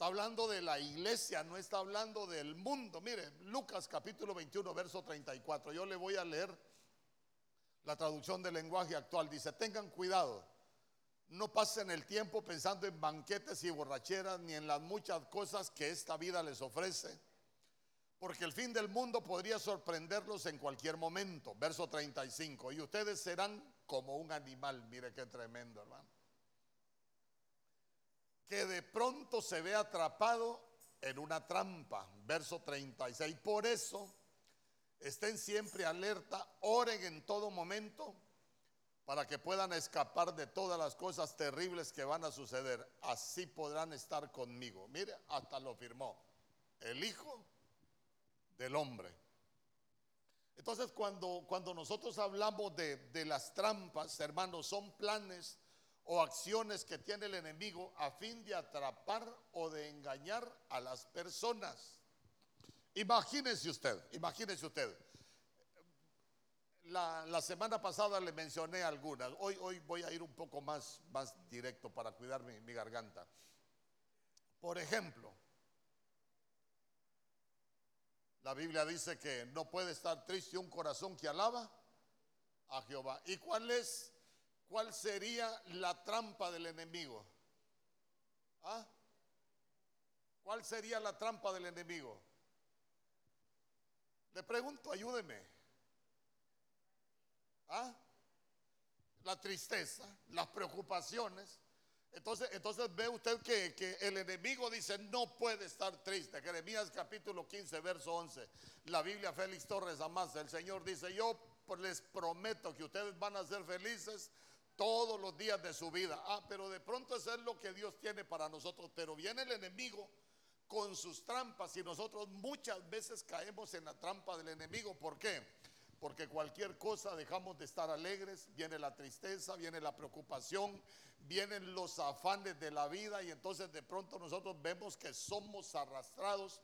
Está hablando de la iglesia, no está hablando del mundo. Mire, Lucas capítulo 21, verso 34. Yo le voy a leer la traducción del lenguaje actual. Dice, tengan cuidado, no pasen el tiempo pensando en banquetes y borracheras, ni en las muchas cosas que esta vida les ofrece, porque el fin del mundo podría sorprenderlos en cualquier momento. Verso 35. Y ustedes serán como un animal. Mire qué tremendo, hermano que de pronto se ve atrapado en una trampa. Verso 36. Por eso, estén siempre alerta, oren en todo momento para que puedan escapar de todas las cosas terribles que van a suceder. Así podrán estar conmigo. Mire, hasta lo firmó el Hijo del Hombre. Entonces, cuando, cuando nosotros hablamos de, de las trampas, hermanos, son planes o acciones que tiene el enemigo a fin de atrapar o de engañar a las personas. Imagínese usted, imagínese usted. La, semana pasada le mencioné algunas. Hoy, hoy voy a ir un poco más, más directo para cuidar mi, mi garganta. Por ejemplo, la Biblia dice que no puede estar triste un corazón que alaba a Jehová. ¿Y cuál es ¿cuál sería la trampa del enemigo? ¿Ah? ¿Cuál sería la trampa del enemigo? Le pregunto, ayúdeme. ¿Ah? La tristeza, las preocupaciones. Entonces, entonces ve usted que, que, el enemigo dice, no puede estar triste. Jeremías capítulo 15, verso 11. La Biblia Félix Torres Amasa, el Señor dice, yo les prometo que ustedes van a ser felices todos los días de su vida. Ah, pero de pronto eso es lo que Dios tiene para nosotros. Pero viene el enemigo con sus trampas y nosotros muchas veces caemos en la trampa del enemigo. ¿Por qué? Porque cualquier cosa dejamos de estar alegres, viene la tristeza, viene la preocupación, vienen los afanes de la vida y entonces de pronto nosotros vemos que somos arrastrados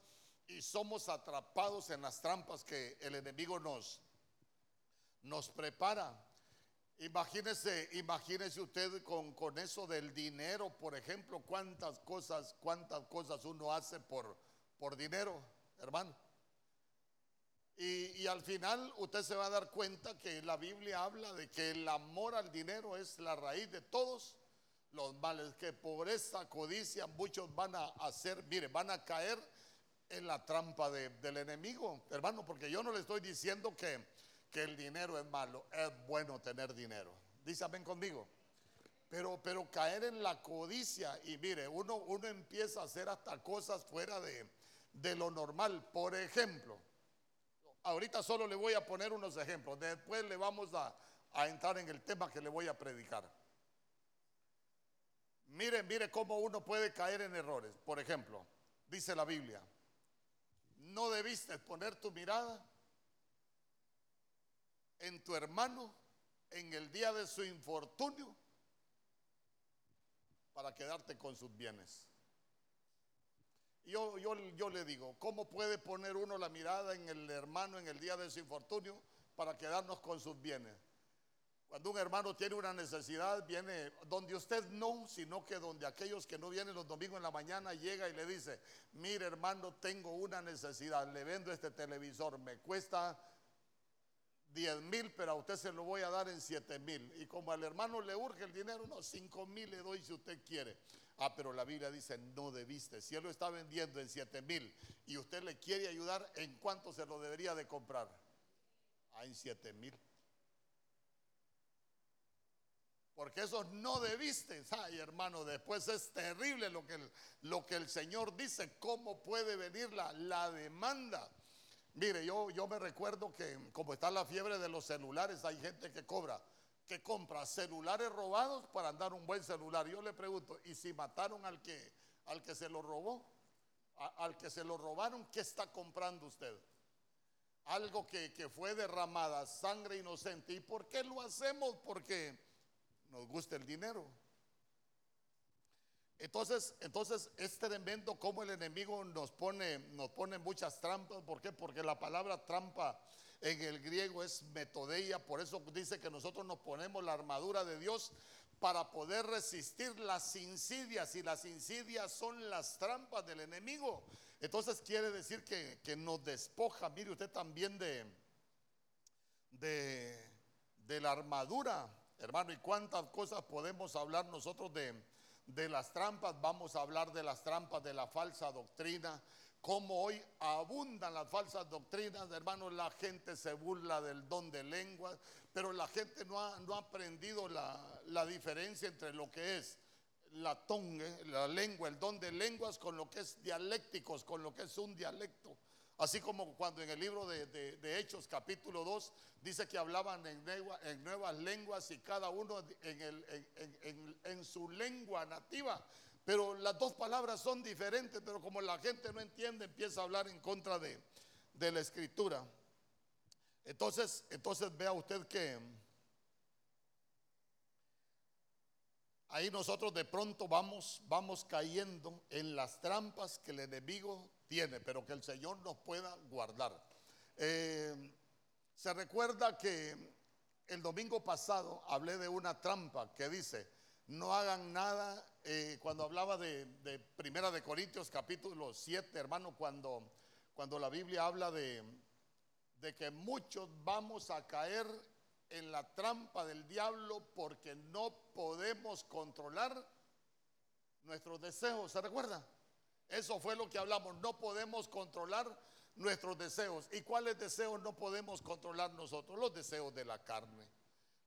y somos atrapados en las trampas que el enemigo nos, nos prepara. Imagínese, imagínese usted con, con, eso del dinero, por ejemplo, cuántas cosas, cuántas cosas uno hace por, por dinero, hermano. Y, y, al final usted se va a dar cuenta que la Biblia habla de que el amor al dinero es la raíz de todos los males, que pobreza, codicia, muchos van a hacer, mire, van a caer en la trampa del enemigo, hermano, porque yo no le estoy diciendo que que el dinero es malo, es bueno tener dinero. Dice, ven conmigo. Pero, pero caer en la codicia y mire, uno, uno empieza a hacer hasta cosas fuera de, de lo normal. Por ejemplo, ahorita solo le voy a poner unos ejemplos, después le vamos a, a entrar en el tema que le voy a predicar. Mire, mire cómo uno puede caer en errores. Por ejemplo, dice la Biblia, no debiste poner tu mirada en tu hermano en el día de su infortunio para quedarte con sus bienes. Yo, yo, yo le digo, ¿cómo puede poner uno la mirada en el hermano en el día de su infortunio para quedarnos con sus bienes? Cuando un hermano tiene una necesidad, viene donde usted no, sino que donde aquellos que no vienen los domingos en la mañana llega y le dice, mire hermano, tengo una necesidad, le vendo este televisor, me cuesta 10 mil, pero a usted se lo voy a dar en 7 mil. Y como al hermano le urge el dinero, no, 5 mil le doy si usted quiere. Ah, pero la Biblia dice, no debiste. Si él lo está vendiendo en 7 mil y usted le quiere ayudar, ¿en cuánto se lo debería de comprar? Ah, en 7 mil. Porque eso no debiste. Ay, hermano, después es terrible lo que el, lo que el Señor dice. ¿Cómo puede venir la, la demanda? Mire, yo, yo me recuerdo que como está la fiebre de los celulares, hay gente que cobra, que compra celulares robados para andar un buen celular. Yo le pregunto, ¿y si mataron al que, al que se lo robó? al que se lo robaron, ¿qué está comprando usted? Algo que, que fue derramada, sangre inocente. ¿Y por qué lo hacemos? Porque nos gusta el dinero. Entonces, entonces es tremendo cómo el enemigo nos pone, nos pone muchas trampas. ¿Por qué? Porque la palabra trampa en el griego es metodeia. Por eso dice que nosotros nos ponemos la armadura de Dios para poder resistir las insidias y las insidias son las trampas del enemigo. Entonces quiere decir que, que nos despoja, mire usted también de, de la armadura, hermano, y cuántas cosas podemos hablar nosotros de, de las trampas, vamos a hablar de las trampas de la falsa doctrina, como hoy abundan las falsas doctrinas, hermanos, la gente se burla del don de lenguas, pero la gente no ha, no ha aprendido la, la, diferencia entre lo que es la tongue, la lengua, el don de lenguas, con lo que es dialécticos, con lo que es un dialecto. Así como cuando en el libro de, de, Hechos capítulo 2 dice que hablaban en, en nuevas lenguas y cada uno en, el, en, en su lengua nativa. Pero las dos palabras son diferentes, pero como la gente no entiende, empieza a hablar en contra de, de la escritura. Entonces, entonces vea usted que ahí nosotros de pronto vamos, vamos cayendo en las trampas que el enemigo tiene, pero que el Señor nos pueda guardar. Eh, se recuerda que el domingo pasado hablé de una trampa que dice, no hagan nada, eh, cuando hablaba de, Primera de Corintios capítulo 7, hermano, cuando, cuando la Biblia habla de, de que muchos vamos a caer en la trampa del diablo porque no podemos controlar nuestros deseos. ¿Se recuerda? Eso fue lo que hablamos. No podemos controlar nuestros deseos. ¿Y cuáles deseos no podemos controlar nosotros? Los deseos de la carne,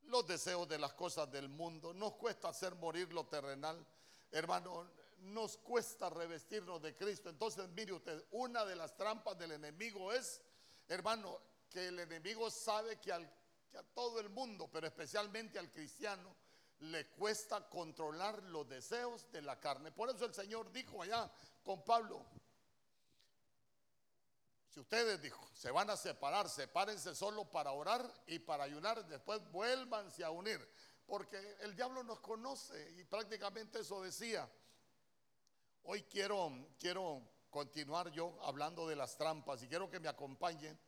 los deseos de las cosas del mundo. Nos cuesta hacer morir lo terrenal. Hermano, nos cuesta revestirnos de Cristo. Entonces, mire usted, una de las trampas del enemigo es Hermano, que el enemigo sabe que, que a todo el mundo, pero especialmente al cristiano, le cuesta controlar los deseos de la carne. Por eso el Señor dijo allá con Pablo, si ustedes dijo, se van a separar, sepárense solo para orar y para ayunar, después vuélvanse a unir, porque el diablo nos conoce y prácticamente eso decía. Hoy quiero quiero continuar yo hablando de las trampas y quiero que me acompañen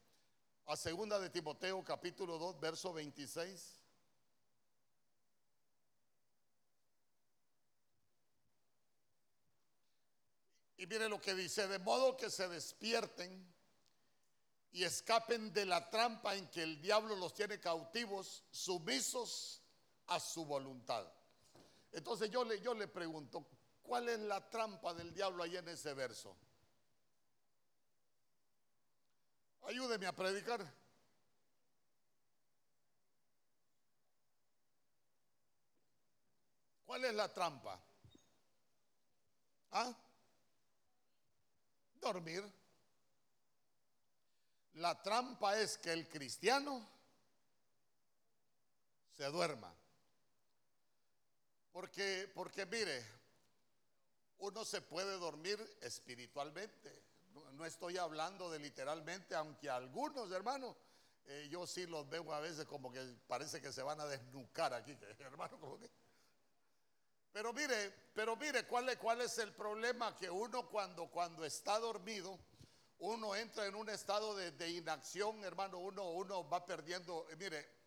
a segunda de Timoteo capítulo 2 verso 26. Y mire lo que dice, de modo que se despierten y escapen de la trampa en que el diablo los tiene cautivos, sumisos a su voluntad. Entonces yo le, yo le pregunto, ¿cuál es la trampa del diablo ahí en ese verso? Ayúdeme a predicar. ¿Cuál es la trampa? ¿Ah? Dormir. La trampa es que el cristiano se duerma. Porque, porque mire, uno se puede dormir espiritualmente. No, estoy hablando de literalmente, aunque algunos hermanos, eh, yo sí los veo a veces como que parece que se van a desnucar aquí, hermano, como que. Pero mire, pero mire, ¿cuál es, cuál es el problema? Que uno cuando, cuando está dormido, uno entra en un estado de, inacción, hermano, uno, uno va perdiendo, eh, mire,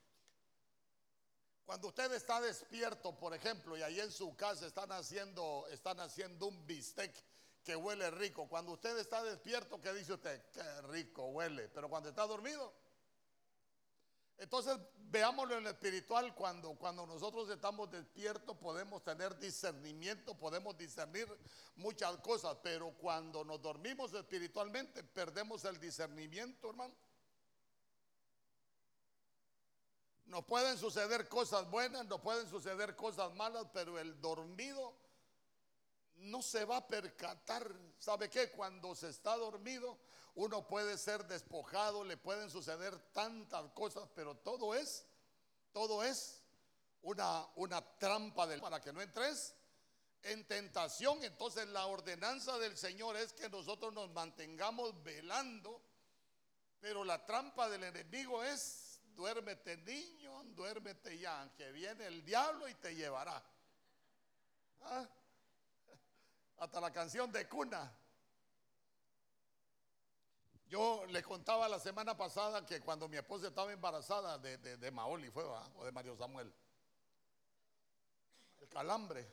cuando usted está despierto, por ejemplo, y ahí en su casa están haciendo, están haciendo un bistec que huele rico. Cuando usted está despierto, ¿qué dice usted? Qué rico huele. Pero cuando está dormido. Entonces, veámoslo en lo espiritual. Cuando, cuando nosotros estamos despiertos, podemos tener discernimiento, podemos discernir muchas cosas. Pero cuando nos dormimos espiritualmente, perdemos el discernimiento, hermano. Nos pueden suceder cosas buenas, nos pueden suceder cosas malas, pero el dormido no se va a percatar. ¿Sabe qué? Cuando se está dormido, uno puede ser despojado, le pueden suceder tantas cosas, pero todo es, todo es una, una trampa del, para que no entres en tentación. Entonces la ordenanza del Señor es que nosotros nos mantengamos velando, pero la trampa del enemigo es, duérmete niño, duérmete ya, que viene el diablo y te llevará. ¿Ah? hasta la canción de cuna. Yo le contaba la semana pasada que cuando mi esposa estaba embarazada de, de, Maoli fue, o de Mario Samuel. El calambre.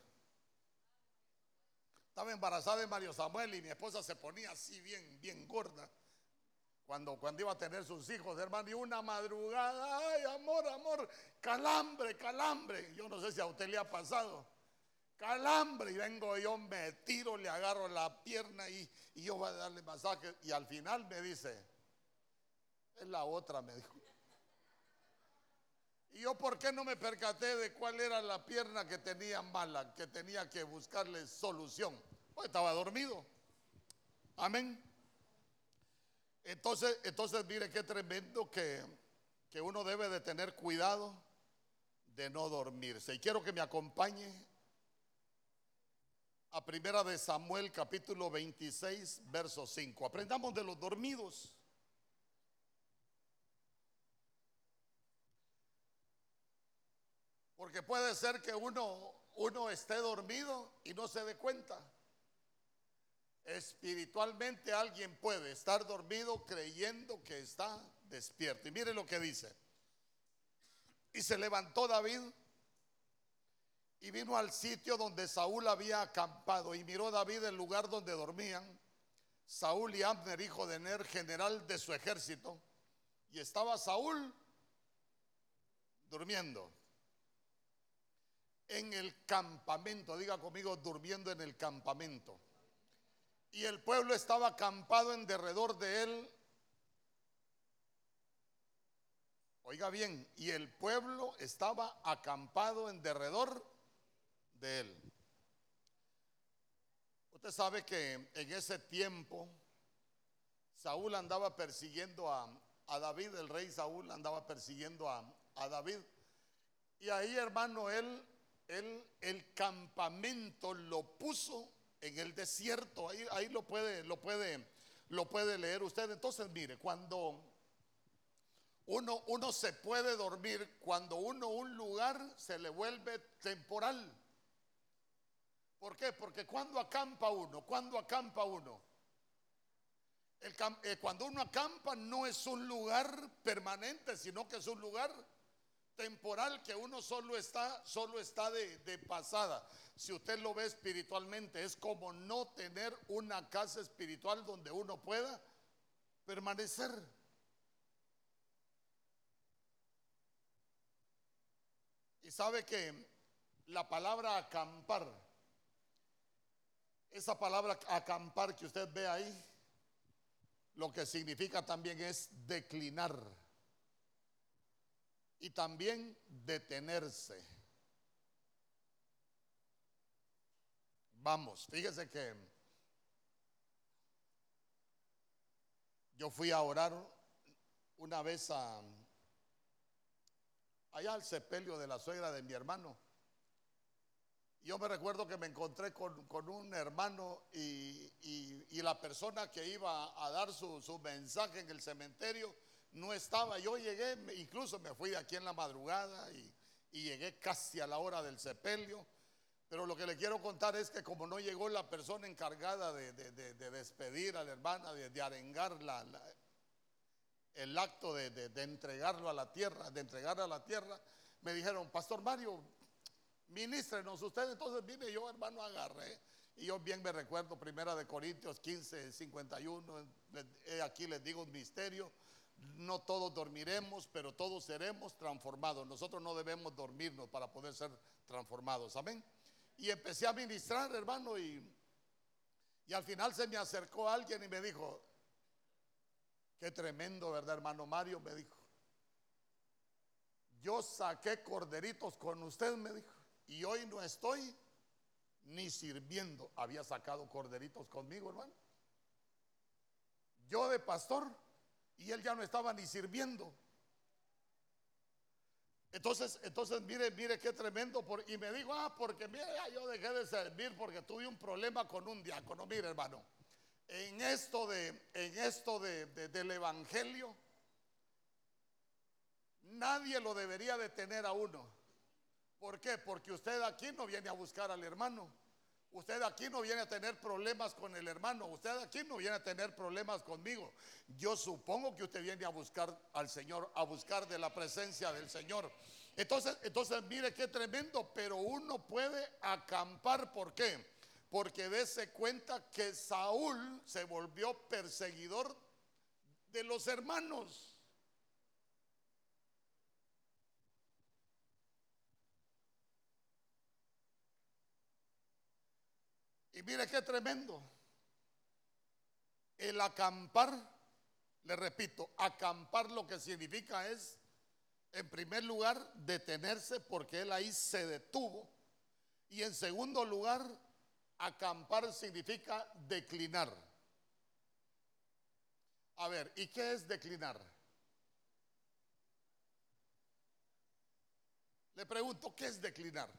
Estaba embarazada de Mario Samuel y mi esposa se ponía así bien, bien gorda. Cuando, cuando iba a tener sus hijos, hermano, y una madrugada, ay, amor, amor, calambre, calambre. Yo no sé si a usted le ha pasado. Calambre, y vengo yo, me tiro, le agarro la pierna y, yo voy a darle masaje. Y al final me dice, es la otra, me dijo. Y yo, ¿por qué no me percaté de cuál era la pierna que tenía mala, que tenía que buscarle solución? Pues estaba dormido. Amén. Entonces, entonces mire qué tremendo que, que uno debe de tener cuidado de no dormirse. Y quiero que me acompañe a primera de Samuel capítulo 26, verso 5. Aprendamos de los dormidos. Porque puede ser que uno, uno esté dormido y no se dé cuenta. Espiritualmente alguien puede estar dormido creyendo que está despierto. Y mire lo que dice. Y se levantó David y vino al sitio donde Saúl había acampado y miró David el lugar donde dormían Saúl y Abner, hijo de Ner, general de su ejército. Y estaba Saúl durmiendo en el campamento, diga conmigo, durmiendo en el campamento. Y el pueblo estaba acampado en derredor de él. Oiga bien, y el pueblo estaba acampado en derredor de él. Usted sabe que en ese tiempo Saúl andaba persiguiendo a, David, el rey Saúl andaba persiguiendo a, a David. Y ahí, hermano, él el campamento lo puso en el desierto. Ahí, ahí lo, puede, lo, puede, lo puede leer usted. Entonces, mire, cuando uno, uno se puede dormir, cuando uno un lugar se le vuelve temporal. ¿Por qué? Porque cuando acampa uno, cuando acampa uno, eh, cuando uno acampa no es un lugar permanente, sino que es un lugar temporal que uno solo está, solo está de, pasada. Si usted lo ve espiritualmente, es como no tener una casa espiritual donde uno pueda permanecer. Y sabe que la palabra acampar, esa palabra acampar que usted ve ahí, lo que significa también es declinar y también detenerse. Vamos, fíjese que yo fui a orar una vez a allá al sepelio de la suegra de mi hermano. Yo me recuerdo que me encontré con, un hermano y, la persona que iba a dar su, su mensaje en el cementerio no estaba. Yo llegué, incluso me fui de aquí en la madrugada y, llegué casi a la hora del sepelio. Pero lo que le quiero contar es que como no llegó la persona encargada de, despedir a la hermana, de, arengar el acto de, entregarlo a la tierra, de entregarlo a la tierra, me dijeron, Pastor Mario, ministrenos usted. Entonces vine yo, hermano, agarré. Y yo bien me recuerdo, primera de Corintios 15, 51, aquí les digo un misterio no todos dormiremos, pero todos seremos transformados. Nosotros no debemos dormirnos para poder ser transformados. Amén. Y empecé a ministrar, hermano, y, y al final se me acercó alguien y me dijo, qué tremendo, ¿verdad, hermano Mario? Me dijo, yo saqué corderitos con usted, me dijo, y hoy no estoy ni sirviendo. Había sacado corderitos conmigo, hermano. Yo de pastor y él ya no estaba ni sirviendo. Entonces, entonces mire, mire qué tremendo. Por, y me dijo, ah, porque mire, yo dejé de servir porque tuve un problema con un diácono. Mire, hermano, en esto, de, en esto de, del evangelio, nadie lo debería de tener a uno. ¿Por qué? Porque usted aquí no viene a buscar al hermano. Usted aquí no viene a tener problemas con el hermano, usted aquí no viene a tener problemas conmigo. Yo supongo que usted viene a buscar al Señor, a buscar de la presencia del Señor. Entonces, entonces mire qué tremendo, pero uno puede acampar, ¿por qué? Porque dése cuenta que Saúl se volvió perseguidor de los hermanos. Y mire qué tremendo. El acampar, le repito, acampar lo que significa es, en primer lugar, detenerse porque él ahí se detuvo. Y en segundo lugar, acampar significa declinar. A ver, ¿y qué es declinar? Le pregunto, ¿qué es declinar?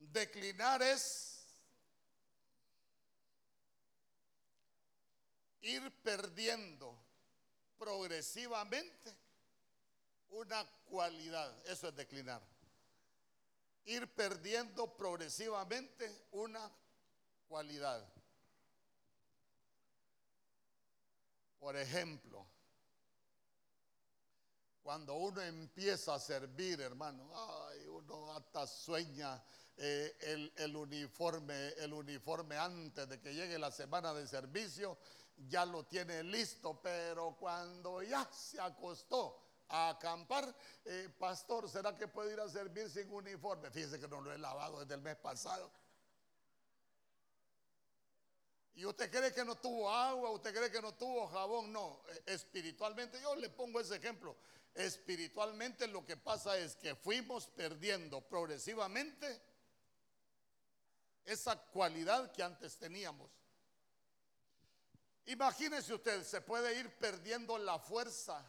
Declinar es ir perdiendo progresivamente una cualidad. Eso es declinar. Ir perdiendo progresivamente una cualidad. Por ejemplo, cuando uno empieza a servir, hermano, ay, uno hasta sueña eh, el, uniforme, el uniforme antes de que llegue la semana de servicio, ya lo tiene listo, pero cuando ya se acostó a acampar, eh, pastor, ¿será que puede ir a servir sin uniforme? Fíjese que no lo he lavado desde el mes pasado. ¿Y usted cree que no tuvo agua? ¿Usted cree que no tuvo jabón? No, eh, espiritualmente, yo le pongo ese ejemplo. Espiritualmente lo que pasa es que fuimos perdiendo progresivamente esa cualidad que antes teníamos. Imagínese usted, se puede ir perdiendo la fuerza.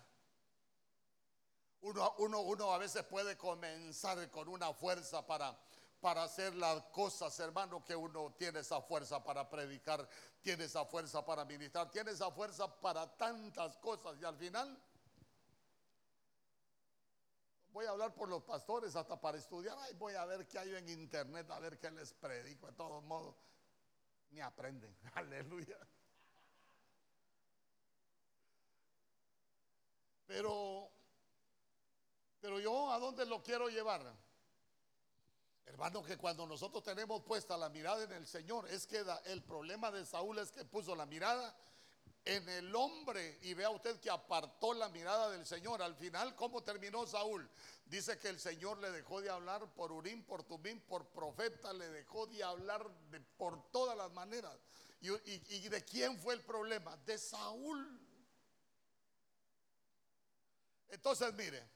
Uno, uno, a veces puede comenzar con una fuerza para, para hacer las cosas, hermano, que uno tiene esa fuerza para predicar, tiene esa fuerza para ministrar, tiene esa fuerza para tantas cosas y al final voy a hablar por los pastores hasta para estudiar. Ay, voy a ver qué hay en internet, a ver qué les predico. De todos modos, ni aprenden. Aleluya. Pero, pero yo a dónde lo quiero llevar? Hermano, que cuando nosotros tenemos puesta la mirada en el Señor, es que el problema de Saúl es que puso la mirada en el hombre y vea usted que apartó la mirada del Señor. Al final, ¿cómo terminó Saúl? Dice que el Señor le dejó de hablar por Urín, por Tumín, por profeta, le dejó de hablar por todas las maneras. Y, ¿Y de quién fue el problema? De Saúl. Entonces, mire,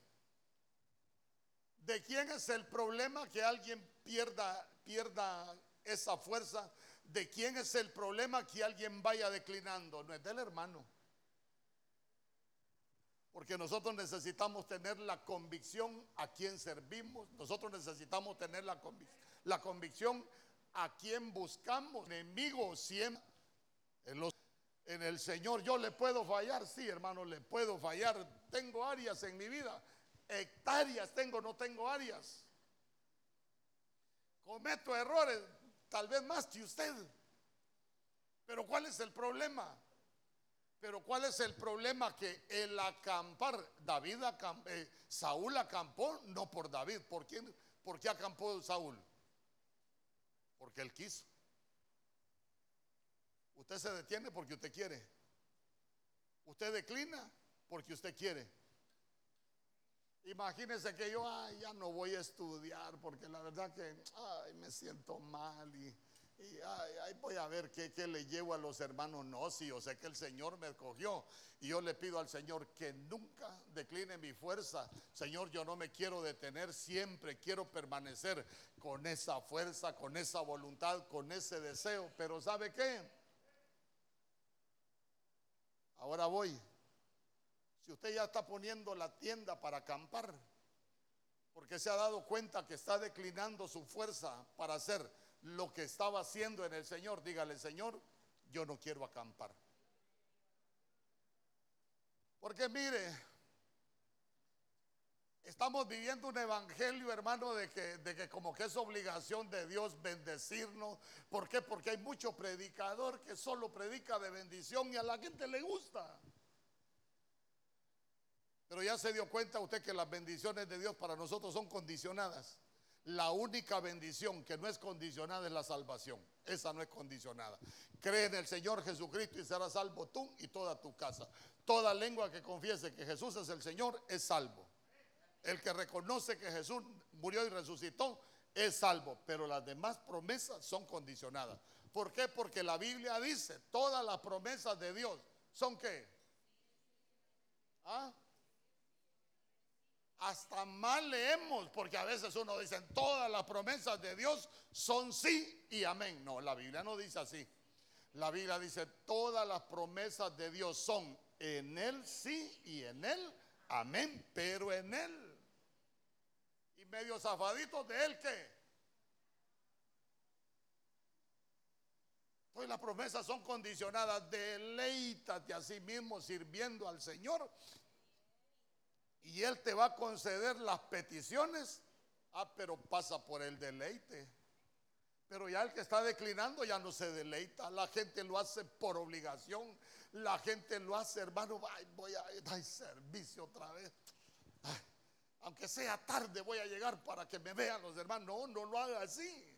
¿de quién es el problema que alguien pierda, pierda esa fuerza? ¿De quién es el problema que alguien vaya declinando? No es del hermano. Porque nosotros necesitamos tener la convicción a quien servimos. Nosotros necesitamos tener la, la convicción a quien buscamos. Enemigo siempre. En, en el Señor yo le puedo fallar. Sí, hermano, le puedo fallar. Tengo áreas en mi vida. Hectáreas tengo, no tengo áreas. Cometo errores tal vez más que usted. Pero ¿cuál es el problema? Pero ¿cuál es el problema? Que el acampar, David eh, Saúl acampó no por David. ¿Por, quién, ¿Por qué acampó Saúl? Porque él quiso. Usted se detiene porque usted quiere. Usted declina porque usted quiere. Imagínese que yo ya no voy a estudiar porque la verdad que me siento mal y, voy a ver qué, le llevo a los hermanos. No, si yo sé que el Señor me escogió y yo le pido al Señor que nunca decline mi fuerza. Señor, yo no me quiero detener, siempre quiero permanecer con esa fuerza, con esa voluntad, con ese deseo. Pero ¿sabe qué? Ahora voy si usted ya está poniendo la tienda para acampar, porque se ha dado cuenta que está declinando su fuerza para hacer lo que estaba haciendo en el Señor, dígale, Señor, yo no quiero acampar. Porque mire, estamos viviendo un evangelio, hermano, de que, como que es obligación de Dios bendecirnos. ¿Por qué? Porque hay mucho predicador que solo predica de bendición y a la gente le gusta. Pero ya se dio cuenta usted que las bendiciones de Dios para nosotros son condicionadas. La única bendición que no es condicionada es la salvación. Esa no es condicionada. Cree en el Señor Jesucristo y serás salvo tú y toda tu casa. Toda lengua que confiese que Jesús es el Señor es salvo. El que reconoce que Jesús murió y resucitó es salvo. Pero las demás promesas son condicionadas. ¿Por qué? Porque la Biblia dice, todas las promesas de Dios son qué? ¿Ah? Hasta mal leemos, porque a veces uno dice, todas las promesas de Dios son sí y amén. No, la Biblia no dice así. La Biblia dice, todas las promesas de Dios son en Él sí y en Él amén, pero en Él. Y medio zafaditos de Él ¿qué? Pues las promesas son condicionadas. Deleítate a sí mismo sirviendo al Señor y Él te va a conceder las peticiones. Ah, pero pasa por el deleite. Pero ya el que está declinando ya no se deleita. La gente lo hace por obligación. La gente lo hace, hermano, voy a dar servicio otra vez. aunque sea tarde voy a llegar para que me vean los hermanos. No, no lo haga así.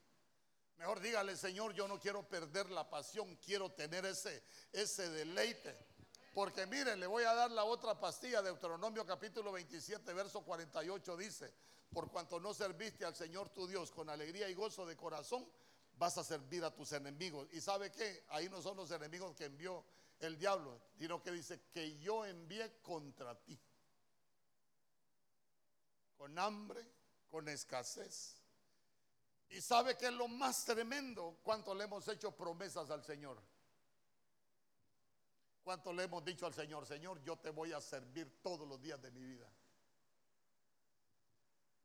Mejor dígale, Señor, yo no quiero perder la pasión, quiero tener ese, ese deleite. Porque miren, le voy a dar la otra pastilla, de Deuteronomio capítulo 27, verso 48 dice, por cuanto no serviste al Señor tu Dios con alegría y gozo de corazón, vas a servir a tus enemigos. ¿Y sabe qué? Ahí no son los enemigos que envió el diablo, sino que dice que yo envié contra ti. Con hambre, con escasez. ¿Y sabe qué es lo más tremendo? Cuánto le hemos hecho promesas al Señor. ¿Cuánto le hemos dicho al Señor? Señor, yo te voy a servir todos los días de mi vida.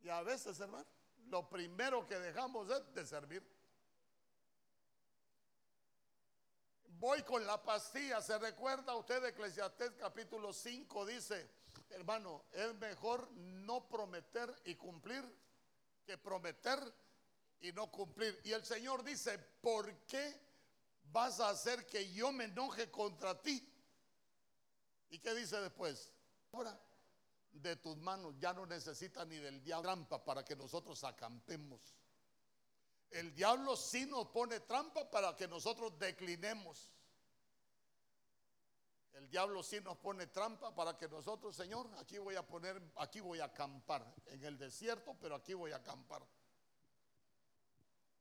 Y a veces, hermano, lo primero que dejamos es de servir. Voy con la pastilla. ¿Se recuerda usted de Eclesiastés capítulo 5? Dice, hermano, es mejor no prometer y cumplir que prometer y no cumplir. Y el Señor dice, ¿por qué vas a hacer que yo me enoje contra ti? ¿Y qué dice después? Ahora, de tus manos ya no necesita ni del diablo trampa para que nosotros acampemos. El diablo sí nos pone trampa para que nosotros declinemos. El diablo sí nos pone trampa para que nosotros, Señor, aquí voy a poner, aquí voy a acampar en el desierto, pero aquí voy a acampar.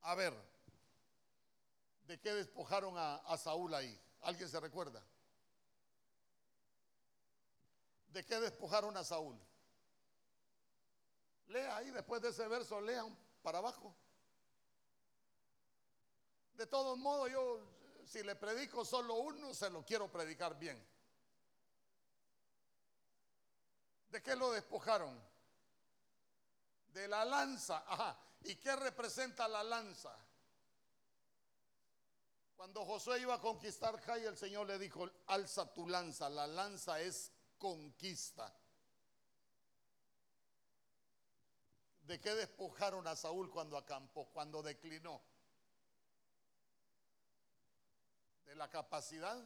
A ver, ¿de qué despojaron a, a Saúl ahí? ¿Alguien se recuerda? ¿De qué despojaron a Saúl? Lea ahí, después de ese verso, lean para abajo. De todos modos, yo, si le predico solo uno, se lo quiero predicar bien. ¿De qué lo despojaron? De la lanza. Ajá. ¿Y qué representa la lanza? Cuando Josué iba a conquistar Jai, el Señor le dijo, alza tu lanza. La lanza es conquista. ¿De qué despojaron a Saúl cuando acampó, cuando declinó? De la capacidad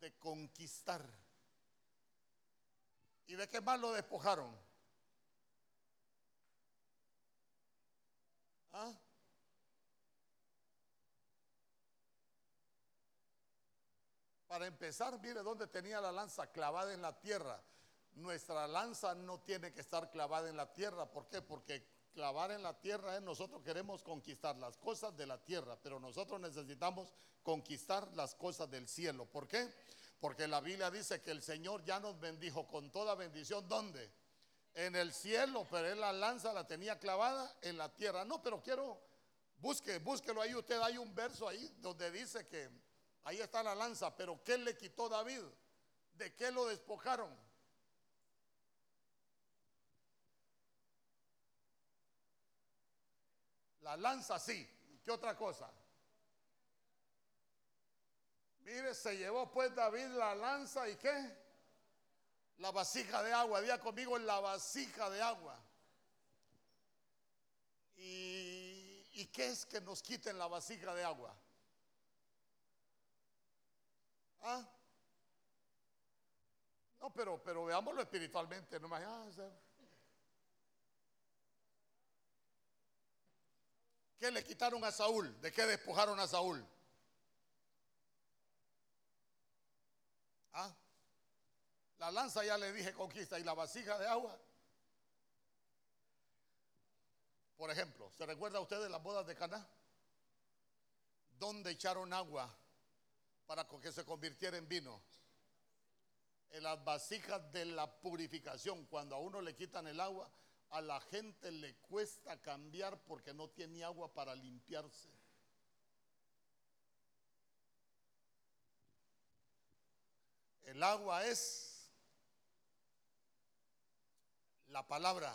de conquistar. ¿Y de qué más lo despojaron? ¿Ah? Para empezar, mire dónde tenía la lanza clavada en la tierra. Nuestra lanza no tiene que estar clavada en la tierra. ¿Por qué? Porque clavar en la tierra es nosotros queremos conquistar las cosas de la tierra, pero nosotros necesitamos conquistar las cosas del cielo. ¿Por qué? Porque la Biblia dice que el Señor ya nos bendijo con toda bendición. ¿Dónde? En el cielo, pero él la lanza la tenía clavada en la tierra. No, pero quiero, busque, búsquelo ahí. Usted hay un verso ahí donde dice que Ahí está la lanza, pero ¿qué le quitó David? ¿De qué lo despojaron? La lanza sí. ¿Qué otra cosa? Mire, se llevó pues David la lanza y qué? La vasija de agua. Día conmigo la vasija de agua. ¿Y, ¿Y qué es que nos quiten la vasija de agua? ¿Ah? No, pero, pero veámoslo espiritualmente, no más. ah. ¿Qué le quitaron a Saúl? ¿De qué despojaron a Saúl? ¿Ah? La lanza ya le dije conquista y la vasija de agua. Por ejemplo, ¿se recuerda usted de las bodas de Caná? ¿Dónde echaron agua para que se convirtiera en vino? En las vasijas de la purificación. Cuando a uno le quitan el agua, a la gente le cuesta cambiar porque no tiene agua para limpiarse. El agua es la palabra.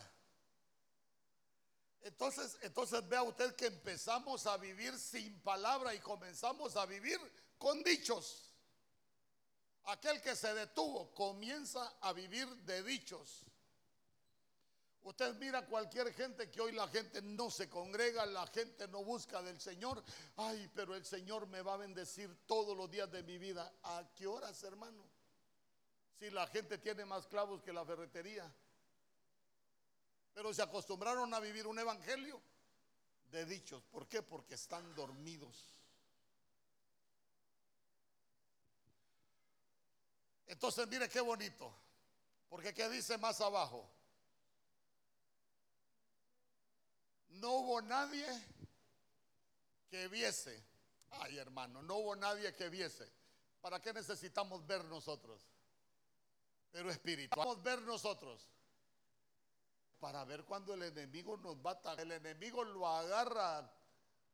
Entonces, entonces vea usted que empezamos a vivir sin palabra y comenzamos a vivir con dichos. Aquel que se detuvo comienza a vivir de dichos. Usted mira cualquier gente que hoy la gente no se congrega, la gente no busca del Señor. Ay, pero el Señor me va a bendecir todos los días de mi vida. ¿A qué horas, hermano? Si la gente tiene más clavos que la ferretería. Pero se acostumbraron a vivir un evangelio de dichos. ¿Por qué? Porque están dormidos. Entonces, mire qué bonito. Porque ¿qué dice más abajo? No hubo nadie que viese. Ay, hermano, no hubo nadie que viese. ¿Para qué necesitamos ver nosotros? Pero espiritual. Vamos ver nosotros. Para ver cuando el enemigo nos va a atacar. El enemigo lo agarra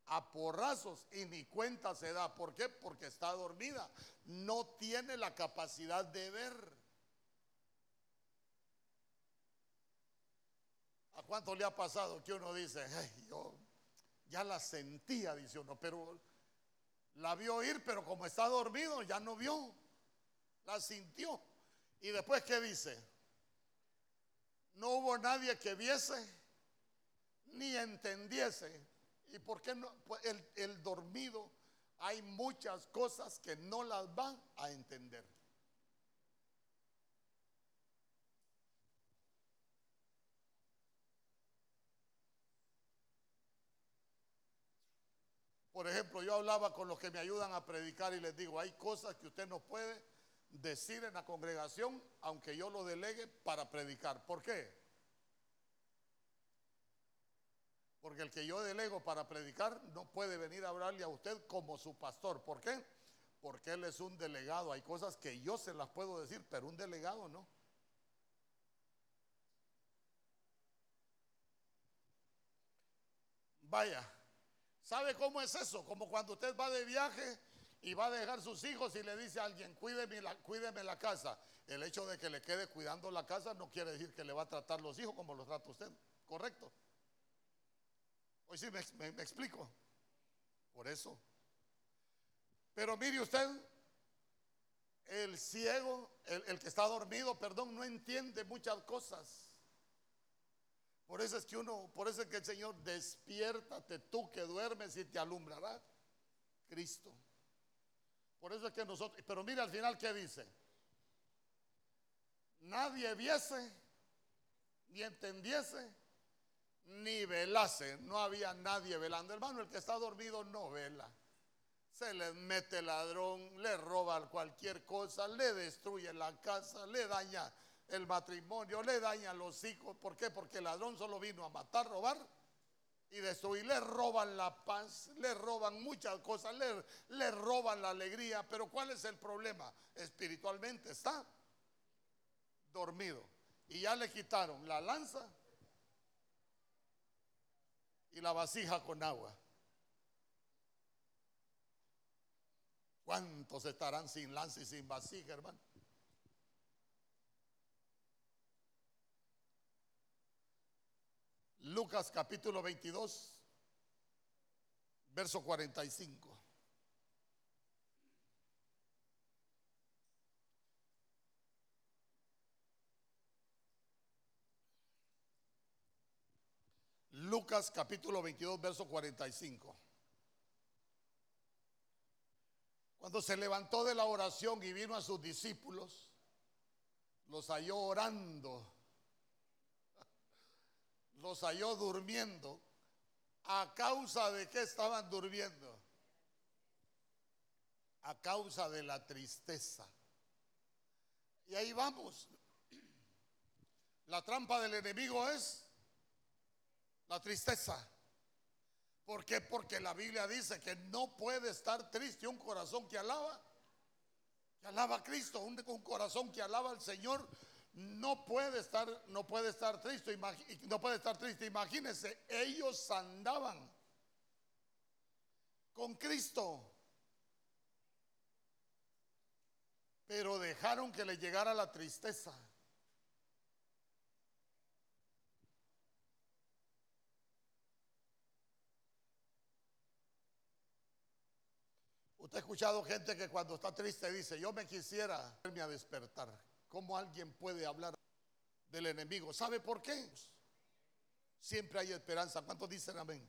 a porrazos y ni cuenta se da. ¿Por qué? Porque está dormida. No tiene la capacidad de ver. ¿A cuánto le ha pasado que uno dice, "Ay, yo ya la sentía, dice uno, pero la vio ir, pero como está dormido, ya no vio, la sintió. Y después, ¿qué dice? No hubo nadie que viese ni entendiese. ¿Y por qué no? Pues el, dormido, hay muchas cosas que no las van a entender. Por ejemplo, yo hablaba con los que me ayudan a predicar y les digo, hay cosas que usted no puede decir en la congregación, aunque yo lo delegue para predicar. ¿Por qué? Porque el que yo delego para predicar no puede venir a hablarle a usted como su pastor. ¿Por qué? Porque él es un delegado. Hay cosas que yo se las puedo decir, pero un delegado no. Vaya, ¿sabe cómo es eso? Como cuando usted va de viaje y va a dejar sus hijos y le dice a alguien, cuídeme la, casa. El hecho de que le quede cuidando la casa no quiere decir que le va a tratar los hijos como los trata usted. ¿Correcto? Hoy sí me, explico. Por eso. Pero mire usted, el ciego, el, el que está dormido, perdón, no entiende muchas cosas. Por eso es que uno, por eso es que el Señor despiértate tú que duermes y te alumbrará Cristo. Por eso es que nosotros, pero mira al final qué dice. Nadie viese, ni entendiese, ni velase. No había nadie velando. Hermano, el que está dormido no vela. Se le mete ladrón, le roba cualquier cosa, le destruye la casa, le daña el matrimonio, le daña a los hijos. ¿Por qué? Porque el ladrón solo vino a matar, robar y destruir. Le roban la paz, le roban muchas cosas, le, le roban la alegría. Pero ¿cuál es el problema? Espiritualmente está dormido. Y ya le quitaron la lanza y la vasija con agua. ¿Cuántos estarán sin lanza y sin vasija, hermano? Lucas capítulo 22, verso 45. Lucas capítulo 22, verso 45. Cuando se levantó de la oración y vino a sus discípulos, los halló orando, los halló durmiendo. ¿A causa de qué estaban durmiendo? A causa de la tristeza. Y ahí vamos. La trampa del enemigo es la tristeza. ¿Por qué? Porque la Biblia dice que no puede estar triste un corazón que alaba, que alaba a Cristo, un, corazón que alaba al Señor no puede estar, no puede estar triste, no puede estar triste. Imagínense, ellos andaban con Cristo, pero dejaron que le llegara la tristeza. Usted ha escuchado gente que cuando está triste dice, yo me quisiera irme a despertar. ¿Cómo alguien puede hablar del enemigo? ¿Sabe por qué? Siempre hay esperanza. ¿Cuántos dicen amén?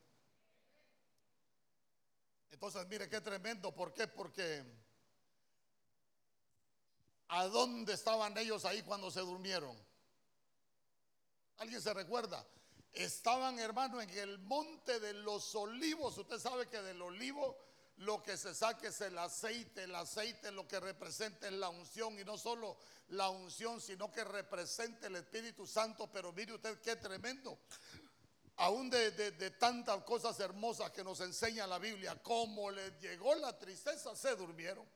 Entonces, mire qué tremendo. ¿Por qué? Porque ¿a dónde estaban ellos ahí cuando se durmieron? ¿Alguien se recuerda? Estaban, hermano, en el monte de los olivos. Usted sabe que del olivo lo que se saque es el aceite, el aceite lo que representa es la unción y no solo la unción, sino que representa el Espíritu Santo, pero mire usted qué tremendo. Aún de, de tantas cosas hermosas que nos enseña la Biblia, como les llegó la tristeza, se durmieron.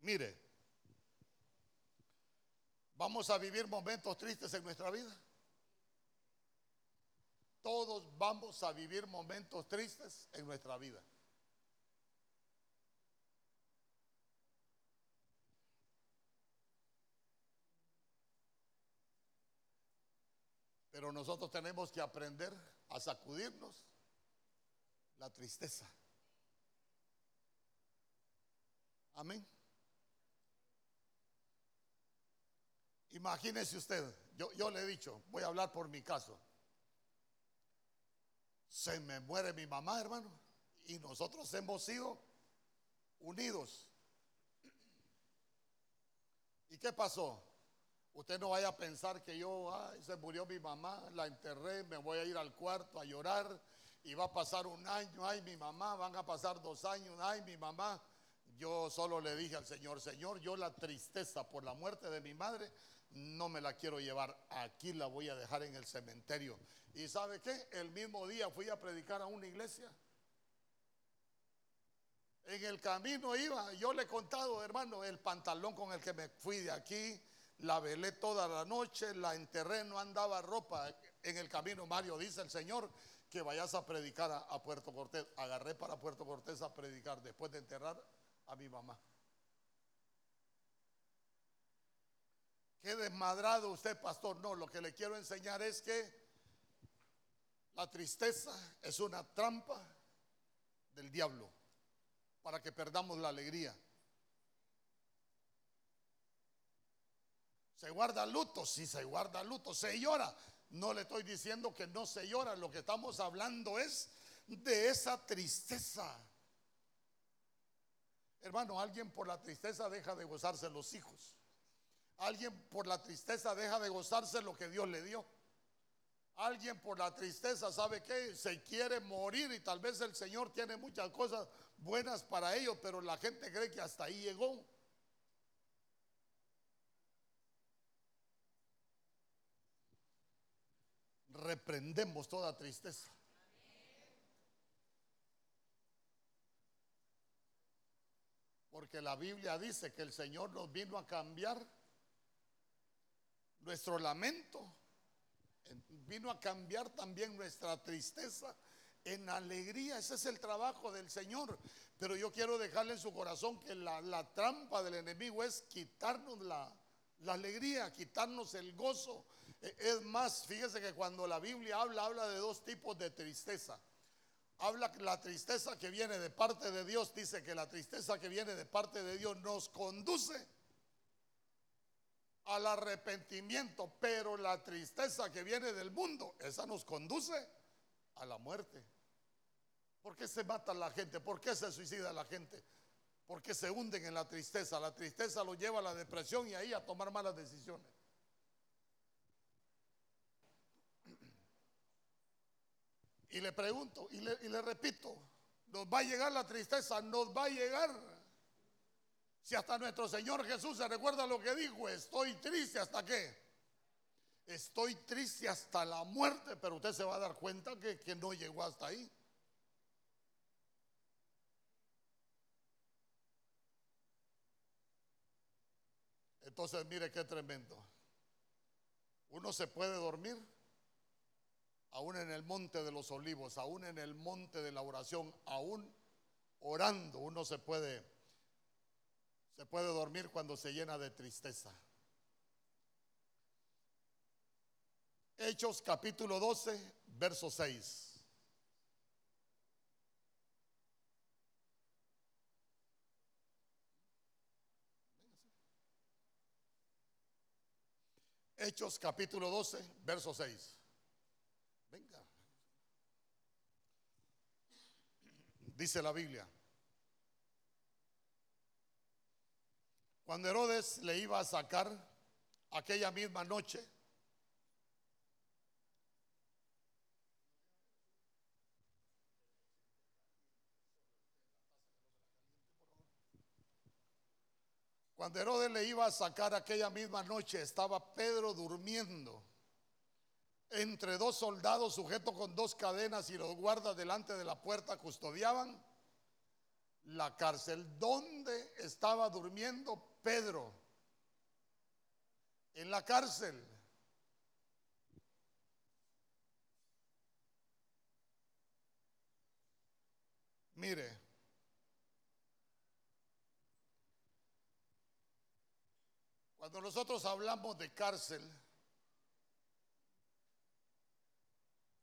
Mire, Vamos a vivir momentos tristes en nuestra vida. Todos vamos a vivir momentos tristes en nuestra vida. Pero nosotros tenemos que aprender a sacudirnos la tristeza. Amén. Imagínese usted, yo, yo le he dicho, voy a hablar por mi caso. Se me muere mi mamá, hermano, y nosotros hemos sido unidos. ¿Y qué pasó? Usted no vaya a pensar que yo, ay, se murió mi mamá, la enterré, me voy a ir al cuarto a llorar y va a pasar un año, ay, mi mamá, van a pasar dos años, ay, mi mamá. Yo solo le dije al Señor, Señor, yo la tristeza por la muerte de mi madre no me la quiero llevar, aquí la voy a dejar en el cementerio. ¿Y sabe qué? El mismo día fui a predicar a una iglesia. En el camino iba, yo le he contado, hermano, el pantalón con el que me fui de aquí, la velé toda la noche, la enterré, no andaba ropa. En el camino, Mario, dice el Señor, que vayas a predicar a Puerto Cortés. Agarré para Puerto Cortés a predicar después de enterrar a mi mamá. Qué desmadrado usted, pastor. No, lo que le quiero enseñar es que la tristeza es una trampa del diablo para que perdamos la alegría. ¿Se guarda luto? Sí, se guarda luto. ¿Se llora? No le estoy diciendo que no se llora. Lo que estamos hablando es de esa tristeza. Hermano, alguien por la tristeza deja de gozarse los hijos. Alguien por la tristeza deja de gozarse lo que Dios le dio. Alguien por la tristeza, ¿sabe qué? Se quiere morir y tal vez el Señor tiene muchas cosas buenas para ellos, pero la gente cree que hasta ahí llegó. Reprendemos toda tristeza. Porque la Biblia dice que el Señor nos vino a cambiar nuestro lamento, vino a cambiar también nuestra tristeza en alegría. Ese es el trabajo del Señor. Pero yo quiero dejarle en su corazón que la, trampa del enemigo es quitarnos la, la alegría, quitarnos el gozo. E, es más, fíjese que cuando la Biblia habla, habla de dos tipos de tristeza. Habla la tristeza que viene de parte de Dios, dice que la tristeza que viene de parte de Dios nos conduce al arrepentimiento, pero la tristeza que viene del mundo, esa nos conduce a la muerte. ¿Por qué se mata la gente? ¿Por qué se suicida la gente? Porque se hunden en la tristeza. La tristeza lo lleva a la depresión y ahí a tomar malas decisiones. Y le pregunto y le, repito, ¿nos va a llegar la tristeza? ¿Nos va a llegar? Si hasta nuestro Señor Jesús se recuerda lo que dijo, estoy triste hasta qué? Estoy triste hasta la muerte, pero usted se va a dar cuenta que, que no llegó hasta ahí. Entonces, mire qué tremendo. Uno se puede dormir aún en el monte de los olivos, aún en el monte de la oración, aún orando, uno se puede se puede dormir cuando se llena de tristeza. Hechos capítulo 12, verso 6. Hechos capítulo 12, verso 6. Venga. Dice la Biblia. Cuando Herodes le iba a sacar aquella misma noche, Cuando Herodes le iba a sacar aquella misma noche, estaba Pedro durmiendo entre dos soldados sujetos con dos cadenas y los guardas delante de la puerta custodiaban la cárcel. ¿Dónde estaba durmiendo Pedro? En la cárcel. Mire, Cuando nosotros hablamos de cárcel,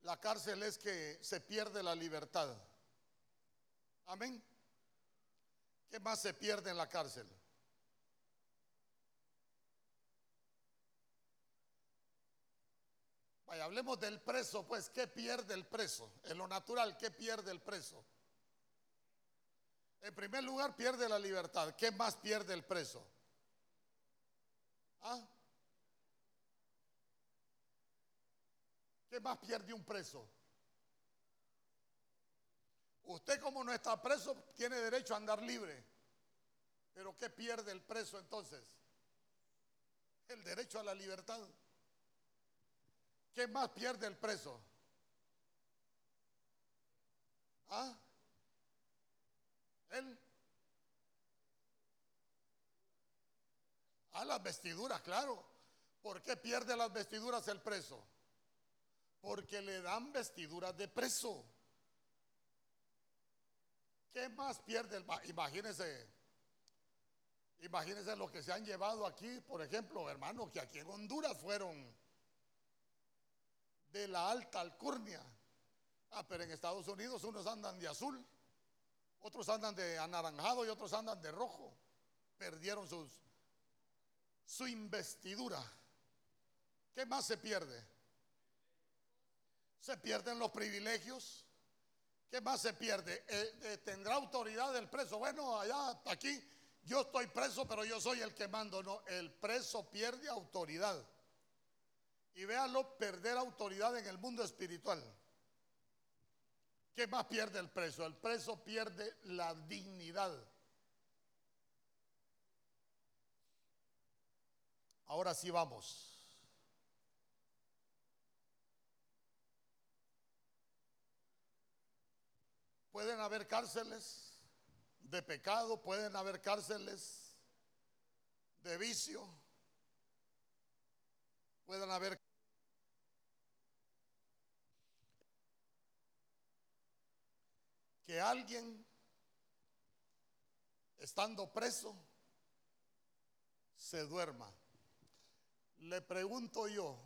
la cárcel es que se pierde la libertad. Amén. ¿Qué más se pierde en la cárcel? Vaya, hablemos del preso, pues, ¿qué pierde el preso? En lo natural, ¿qué pierde el preso? En primer lugar, pierde la libertad. ¿Qué más pierde el preso? ¿Ah? ¿Qué más pierde un preso? Usted como no está preso tiene derecho a andar libre. Pero ¿qué pierde el preso entonces? El derecho a la libertad. ¿Qué más pierde el preso? ¿Ah? Él A las vestiduras, claro. ¿Por qué pierde las vestiduras el preso? Porque le dan vestiduras de preso. ¿Qué más pierde el Imagínense, imagínense lo que se han llevado aquí, por ejemplo, hermano, que aquí en Honduras fueron de la alta alcurnia. Ah, pero en Estados Unidos unos andan de azul, otros andan de anaranjado y otros andan de rojo. Perdieron sus su investidura. ¿Qué más se pierde? Se pierden los privilegios. ¿Qué más se pierde? Eh, eh, ¿Tendrá autoridad el preso? Bueno, allá, aquí, yo estoy preso, pero yo soy el que mando. No, el preso pierde autoridad. Y véalo perder autoridad en el mundo espiritual. ¿Qué más pierde el preso? El preso pierde la dignidad. Ahora sí vamos. Pueden haber cárceles de pecado, pueden haber cárceles de vicio, pueden haber que alguien estando preso se duerma. Le pregunto yo,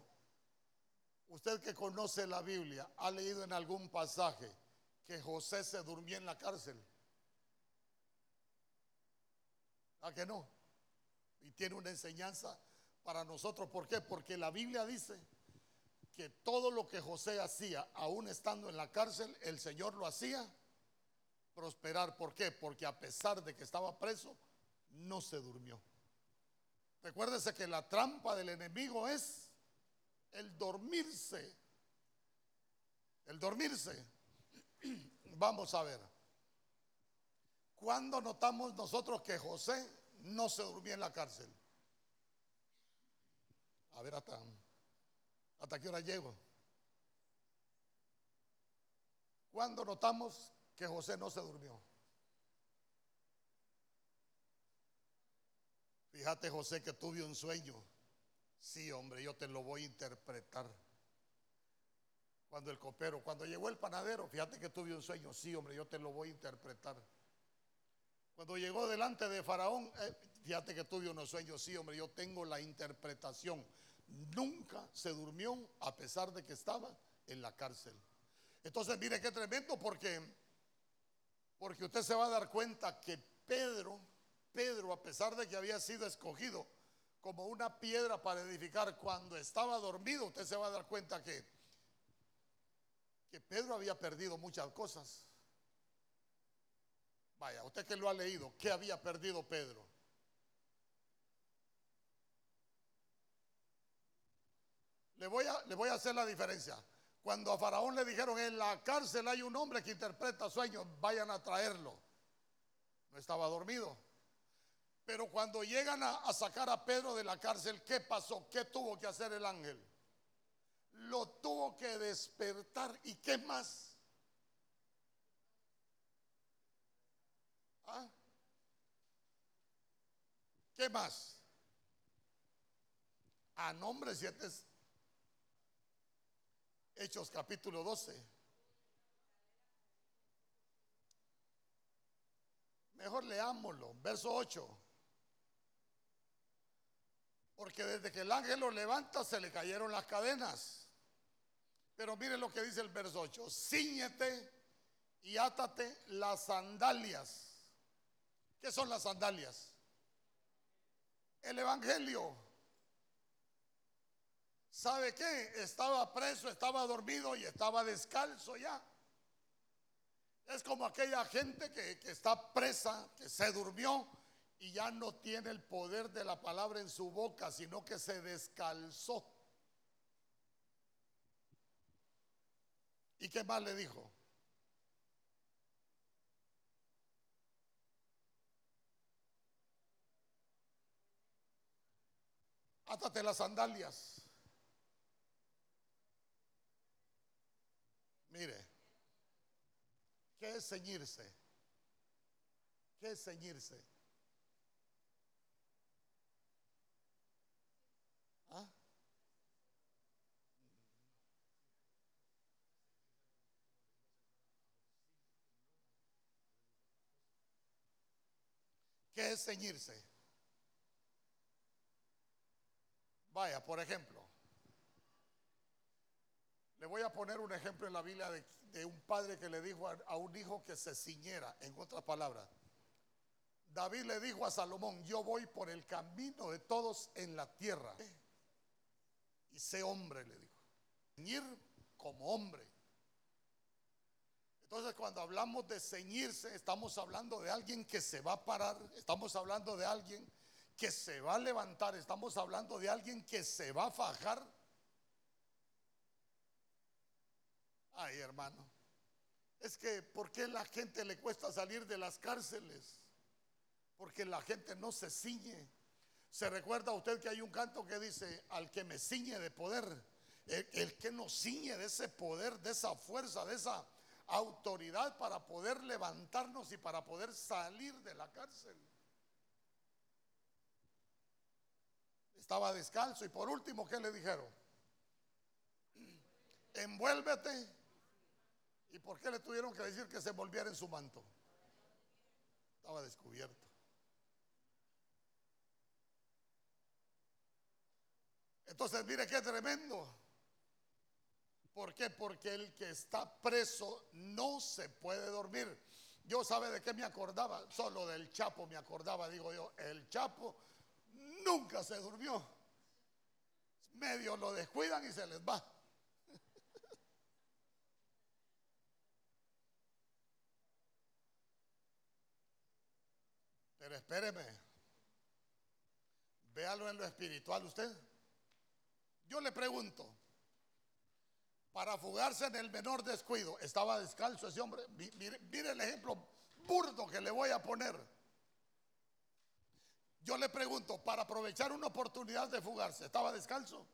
usted que conoce la Biblia, ¿ha leído en algún pasaje que José se durmió en la cárcel? ¿A que no? Y tiene una enseñanza para nosotros. ¿Por qué? Porque la Biblia dice que todo lo que José hacía, aún estando en la cárcel, el Señor lo hacía prosperar. ¿Por qué? Porque a pesar de que estaba preso, no se durmió. Recuérdese que la trampa del enemigo es el dormirse. El dormirse. Vamos a ver. ¿Cuándo notamos nosotros que José no se durmió en la cárcel? A ver hasta, hasta qué hora llego. ¿Cuándo notamos que José no se durmió? Fíjate José que tuve un sueño. Sí, hombre, yo te lo voy a interpretar. Cuando el copero, cuando llegó el panadero, fíjate que tuve un sueño. Sí, hombre, yo te lo voy a interpretar. Cuando llegó delante de Faraón, eh, fíjate que tuve unos sueños. Sí, hombre, yo tengo la interpretación. Nunca se durmió a pesar de que estaba en la cárcel. Entonces, mire qué tremendo porque porque usted se va a dar cuenta que Pedro Pedro, a pesar de que había sido escogido como una piedra para edificar cuando estaba dormido, usted se va a dar cuenta que, que Pedro había perdido muchas cosas. Vaya, usted que lo ha leído, ¿qué había perdido Pedro? Le voy, a, le voy a hacer la diferencia. Cuando a Faraón le dijeron, en la cárcel hay un hombre que interpreta sueños, vayan a traerlo. No estaba dormido. Pero cuando llegan a, sacar a Pedro de la cárcel, ¿qué pasó? ¿Qué tuvo que hacer el ángel? Lo tuvo que despertar. ¿Y qué más? ¿Ah? ¿Qué más? A nombre 7 Hechos capítulo 12. Mejor leámoslo, verso 8. Porque desde que el ángel lo levanta se le cayeron las cadenas. Pero mire lo que dice el verso 8. Cíñete y átate las sandalias. ¿Qué son las sandalias? El Evangelio. ¿Sabe qué? Estaba preso, estaba dormido y estaba descalzo ya. Es como aquella gente que, está presa, que se durmió y ya no tiene el poder de la palabra en su boca, sino que se descalzó. ¿Y qué más le dijo? Átate las sandalias. Mire, ¿qué es ceñirse? ¿Qué es ceñirse? ¿Ah? ¿Qué es ceñirse? Vaya, por ejemplo, le voy a poner un ejemplo en la Biblia de, un padre que le dijo a, a, un hijo que se ciñera, en otras palabras. David le dijo a Salomón, yo voy por el camino de todos en la tierra y sé hombre, le dijo. Ceñir como hombre. Entonces cuando hablamos de ceñirse, estamos hablando de alguien que se va a parar, estamos hablando de alguien que se va a levantar, estamos hablando de alguien que se va a fajar. Ay, hermano, es que ¿por qué la gente le cuesta salir de las cárceles? Porque la gente no se ciñe. ¿Se recuerda usted que hay un canto que dice, al que me ciñe de poder, el, que nos ciñe de ese poder, de esa fuerza, de esa autoridad para poder levantarnos y para poder salir de la cárcel? Estaba descalzo y por último, ¿qué le dijeron? Envuélvete. ¿Y por qué le tuvieron que decir que se envolviera en su manto? Estaba descubierto. Entonces, mire qué tremendo. ¿Por qué? Porque el que está preso no se puede dormir. Yo sabe de qué me acordaba, solo del Chapo me acordaba, digo yo, el Chapo nunca se durmió. Medio lo descuidan y se les va. Pero espéreme. Véalo en lo espiritual usted. Yo le pregunto, para fugarse en el menor descuido, estaba descalzo ese hombre. Mire, mire el ejemplo burdo que le voy a poner. Yo le pregunto, para aprovechar una oportunidad de fugarse, ¿estaba descalzo?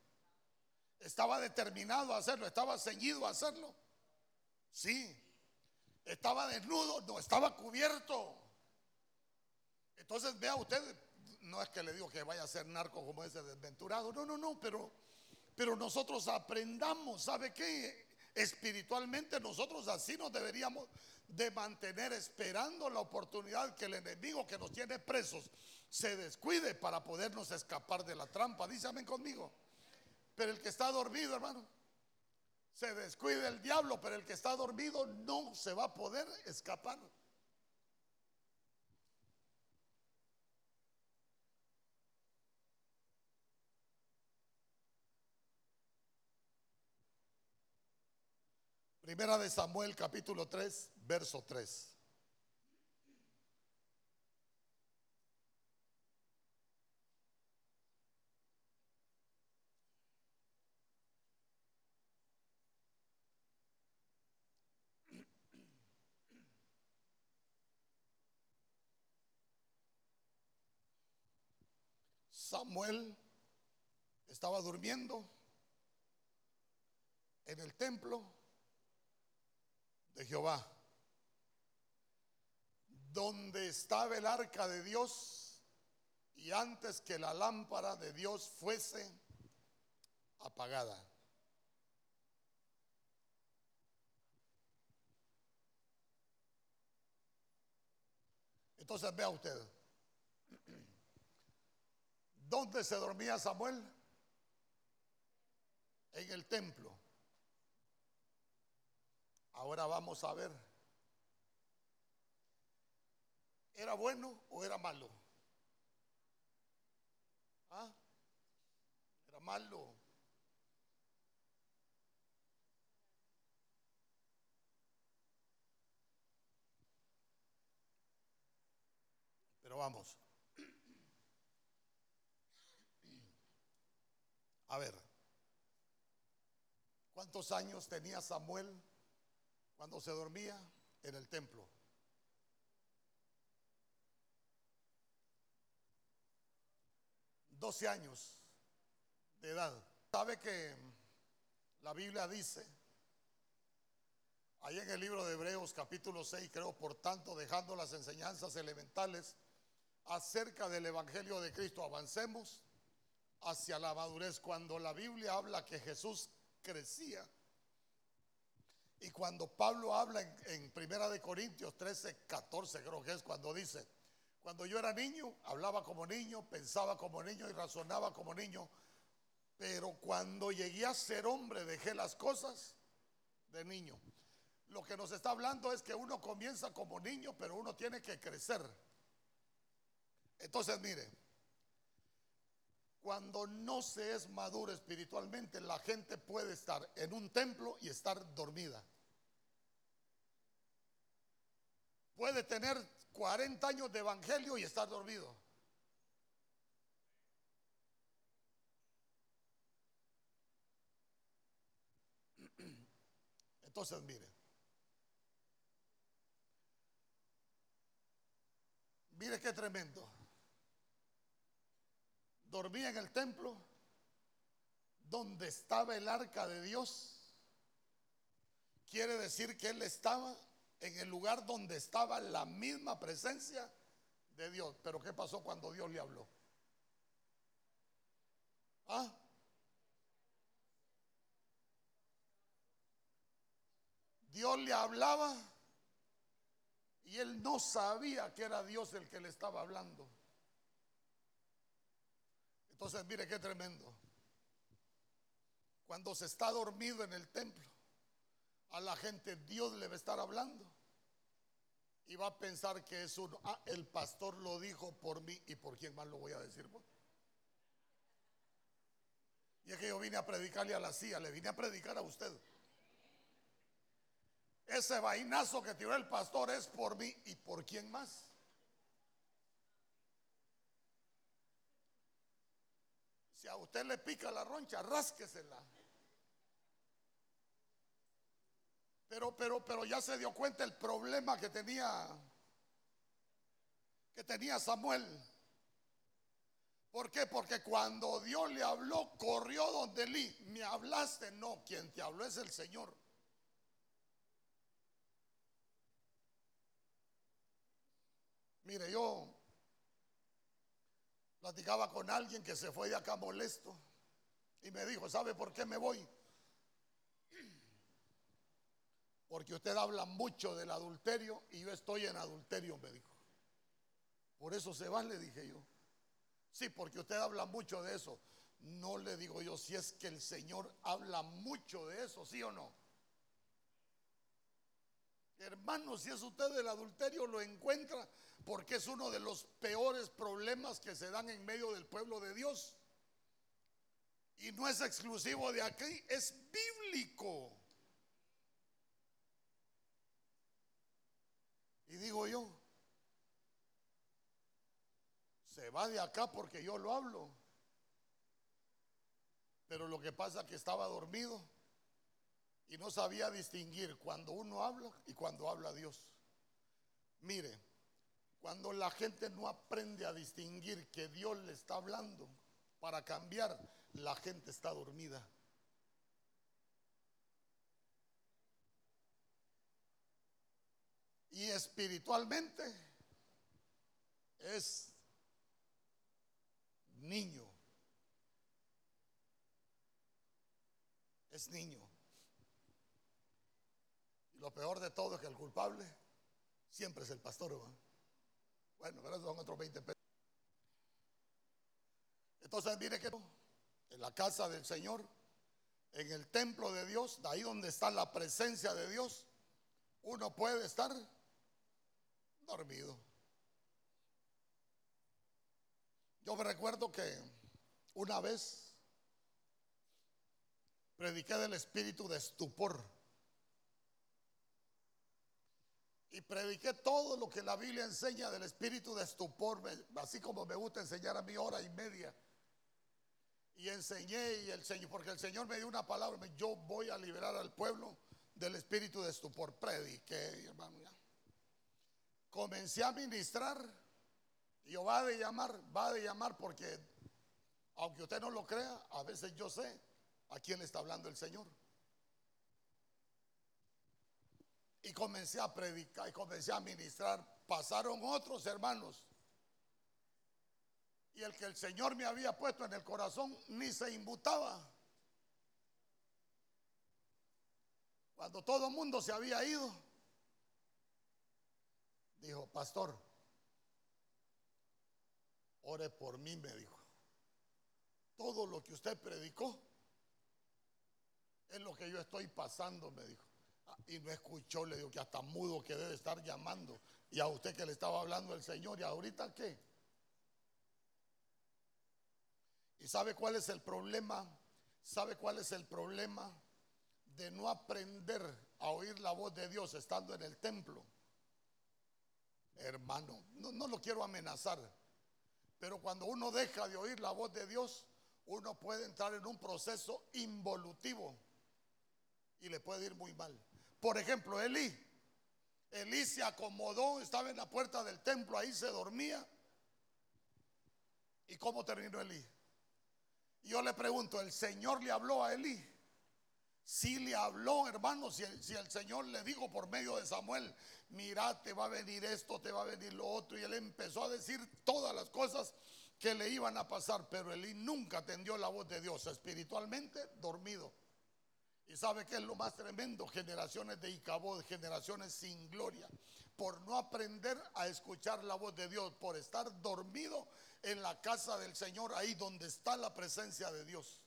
¿Estaba determinado a hacerlo? ¿Estaba ceñido a hacerlo? Sí. ¿Estaba desnudo? No, estaba cubierto. Entonces vea usted, no es que le digo que vaya a ser narco como ese desventurado, no, no, no, pero, pero nosotros aprendamos, ¿sabe qué? Espiritualmente nosotros así nos deberíamos de mantener esperando la oportunidad que el enemigo que nos tiene presos se descuide para podernos escapar de la trampa. Dígame conmigo. Pero el que está dormido, hermano, se descuide el diablo, pero el que está dormido no se va a poder escapar. Primera de Samuel capítulo 3, verso 3. Samuel estaba durmiendo en el templo de Jehová, donde estaba el arca de Dios y antes que la lámpara de Dios fuese apagada. Entonces vea usted, ¿Dónde se dormía Samuel? En el templo. Ahora vamos a ver. ¿Era bueno o era malo? ¿Ah? Era malo. Pero vamos. A ver, ¿cuántos años tenía Samuel cuando se dormía en el templo? Doce años de edad. ¿Sabe que la Biblia dice, ahí en el libro de Hebreos capítulo 6, creo, por tanto, dejando las enseñanzas elementales acerca del Evangelio de Cristo, avancemos hacia la madurez. Cuando la Biblia habla que Jesús crecía, y cuando Pablo habla en, Primera de Corintios 13, 14, creo que es cuando dice, cuando yo era niño, hablaba como niño, pensaba como niño y razonaba como niño, pero cuando llegué a ser hombre dejé las cosas de niño. Lo que nos está hablando es que uno comienza como niño, pero uno tiene que crecer. Entonces, mire, cuando no se es maduro espiritualmente, la gente puede estar en un templo y estar dormida. Puede tener 40 años de evangelio y estar dormido. Entonces, mire. Mire qué tremendo dormía en el templo donde estaba el arca de Dios. Quiere decir que él estaba en el lugar donde estaba la misma presencia de Dios. Pero ¿qué pasó cuando Dios le habló? ¿Ah? Dios le hablaba y él no sabía que era Dios el que le estaba hablando. Entonces, mire qué tremendo. Cuando se está dormido en el templo, a la gente Dios le va a estar hablando. Y va a pensar que es uno. Ah, el pastor lo dijo por mí y por quién más lo voy a decir. Pues? Y es que yo vine a predicarle a la CIA, le vine a predicar a usted. Ese vainazo que tiró el pastor es por mí y por quién más. Si a usted le pica la roncha, rásquesela. Pero, pero, pero ya se dio cuenta el problema que tenía, que tenía Samuel. ¿Por qué? Porque cuando Dios le habló, corrió donde Elí. Me hablaste, no, quien te habló es el Señor. Mire, yo platicaba con alguien que se fue de acá molesto y me dijo, ¿sabe por qué me voy? Porque usted habla mucho del adulterio y yo estoy en adulterio, me dijo. Por eso se va, le dije yo. Sí, porque usted habla mucho de eso. No le digo yo si es que el Señor habla mucho de eso, sí o no. Hermano, si es usted del adulterio, lo encuentra porque es uno de los peores problemas que se dan en medio del pueblo de Dios. Y no es exclusivo de aquí, es bíblico. Y digo yo, se va de acá porque yo lo hablo. Pero lo que pasa es que estaba dormido y no sabía distinguir cuando uno habla y cuando habla Dios. Mire, cuando la gente no aprende a distinguir que Dios le está hablando para cambiar, la gente está dormida. Y espiritualmente es niño. Es niño. Lo peor de todo es que el culpable siempre es el pastor. Bueno, pero son otros 20 pesos. Entonces, mire que en la casa del Señor, en el templo de Dios, de ahí donde está la presencia de Dios, uno puede estar dormido. Yo me recuerdo que una vez prediqué del espíritu de estupor. Y prediqué todo lo que la Biblia enseña del espíritu de estupor, así como me gusta enseñar a mi hora y media. Y enseñé y el Señor, porque el Señor me dio una palabra, yo voy a liberar al pueblo del espíritu de estupor. Prediqué, hermano. Comencé a ministrar y yo va de llamar, va de llamar porque, aunque usted no lo crea, a veces yo sé a quién está hablando el Señor. Y comencé a predicar y comencé a ministrar. Pasaron otros hermanos. Y el que el Señor me había puesto en el corazón ni se imputaba. Cuando todo el mundo se había ido, dijo, pastor, ore por mí, me dijo. Todo lo que usted predicó es lo que yo estoy pasando, me dijo. Y no escuchó, le digo que hasta mudo que debe estar llamando. Y a usted que le estaba hablando el Señor, ¿y ahorita qué? ¿Y sabe cuál es el problema? ¿Sabe cuál es el problema de no aprender a oír la voz de Dios estando en el templo? Hermano, no, no lo quiero amenazar, pero cuando uno deja de oír la voz de Dios, uno puede entrar en un proceso involutivo y le puede ir muy mal. Por ejemplo, Elí. Elí se acomodó, estaba en la puerta del templo, ahí se dormía. ¿Y cómo terminó Elí? Yo le pregunto, ¿el Señor le habló a Elí? Si le habló, hermano, si el, si el, Señor le dijo por medio de Samuel, mira, te va a venir esto, te va a venir lo otro, y él empezó a decir todas las cosas que le iban a pasar, pero Elí nunca atendió la voz de Dios, espiritualmente dormido. Y sabe que es lo más tremendo, generaciones de Icabod, generaciones sin gloria, por no aprender a escuchar la voz de Dios, por estar dormido en la casa del Señor, ahí donde está la presencia de Dios.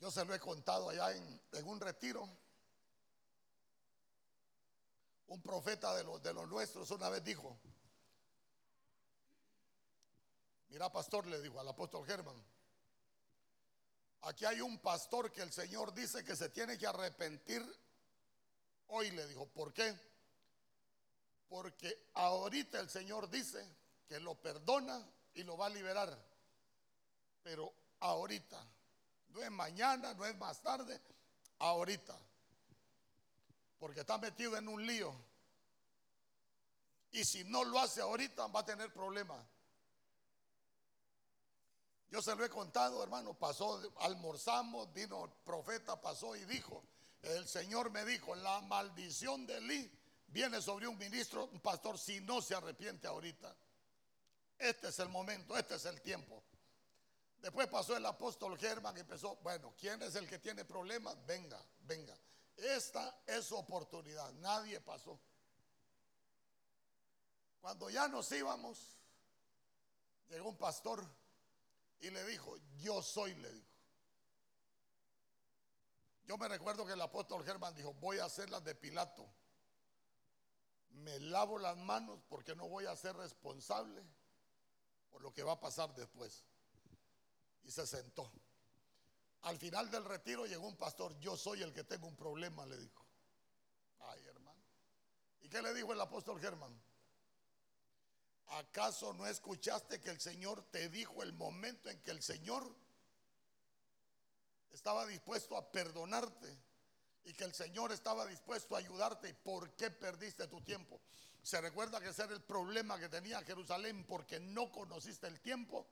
Yo se lo he contado allá en, un retiro. Un profeta de los nuestros una vez dijo, mira pastor, le dijo al apóstol Germán, aquí hay un pastor que el Señor dice que se tiene que arrepentir hoy, le dijo, ¿por qué? Porque ahorita el Señor dice que lo perdona y lo va a liberar. Pero ahorita, no es mañana, no es más tarde, ahorita. Porque está metido en un lío. Y si no lo hace ahorita, va a tener problemas. Yo se lo he contado, hermano. Pasó, almorzamos, vino el profeta, pasó y dijo: El Señor me dijo, la maldición de Eli viene sobre un ministro, un pastor, si no se arrepiente ahorita. Este es el momento, este es el tiempo. Después pasó el apóstol Germán y empezó, bueno, ¿quién es el que tiene problemas? Venga, venga. Esta es oportunidad, nadie pasó. Cuando ya nos íbamos, llegó un pastor y le dijo, yo soy, le dijo. Yo me recuerdo que el apóstol Germán dijo, voy a hacer las de Pilato. Me lavo las manos porque no voy a ser responsable por lo que va a pasar después. Y se sentó. Al final del retiro llegó un pastor, yo soy el que tengo un problema, le dijo. Ay, hermano. ¿Y qué le dijo el apóstol Germán? ¿Acaso no escuchaste que el Señor te dijo el momento en que el Señor estaba dispuesto a perdonarte y que el Señor estaba dispuesto a ayudarte? ¿Y por qué perdiste tu tiempo? Se recuerda que ese era el problema que tenía Jerusalén porque no conociste el tiempo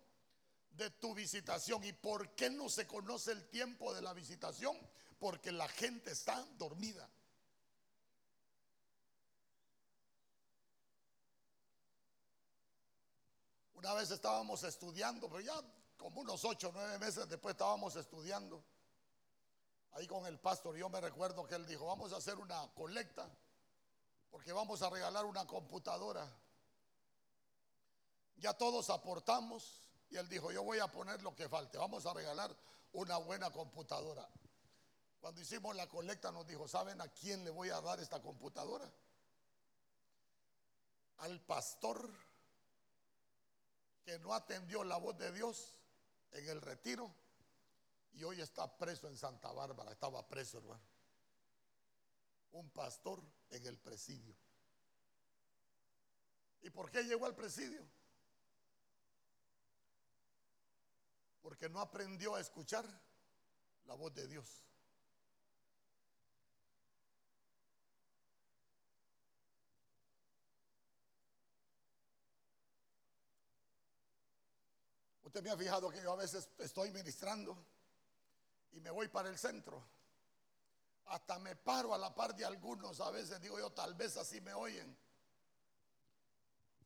de tu visitación. ¿Y por qué no se conoce el tiempo de la visitación? Porque la gente está dormida. Una vez estábamos estudiando, pero ya como unos ocho nueve meses después estábamos estudiando. Ahí con el pastor, yo me recuerdo que él dijo, vamos a hacer una colecta, porque vamos a regalar una computadora. Ya todos aportamos y él dijo, yo voy a poner lo que falte, vamos a regalar una buena computadora. Cuando hicimos la colecta nos dijo, ¿saben a quién le voy a dar esta computadora? Al pastor que no atendió la voz de Dios en el retiro y hoy está preso en Santa Bárbara. Estaba preso, hermano. Un pastor en el presidio. ¿Y por qué llegó al presidio? Porque no aprendió a escuchar la voz de Dios. Usted me ha fijado que yo a veces estoy ministrando y me voy para el centro. Hasta me paro a la par de algunos, a veces digo yo, tal vez así me oyen.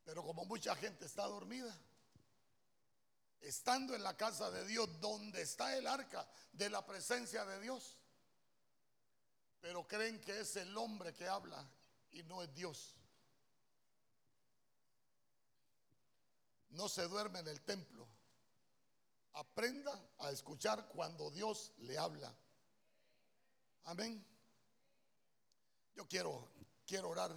Pero como mucha gente está dormida, estando en la casa de Dios, donde está el arca de la presencia de Dios, pero creen que es el hombre que habla y no es Dios. No se duerme en el templo Aprenda a escuchar cuando Dios le habla. Amén. Yo quiero, quiero orar.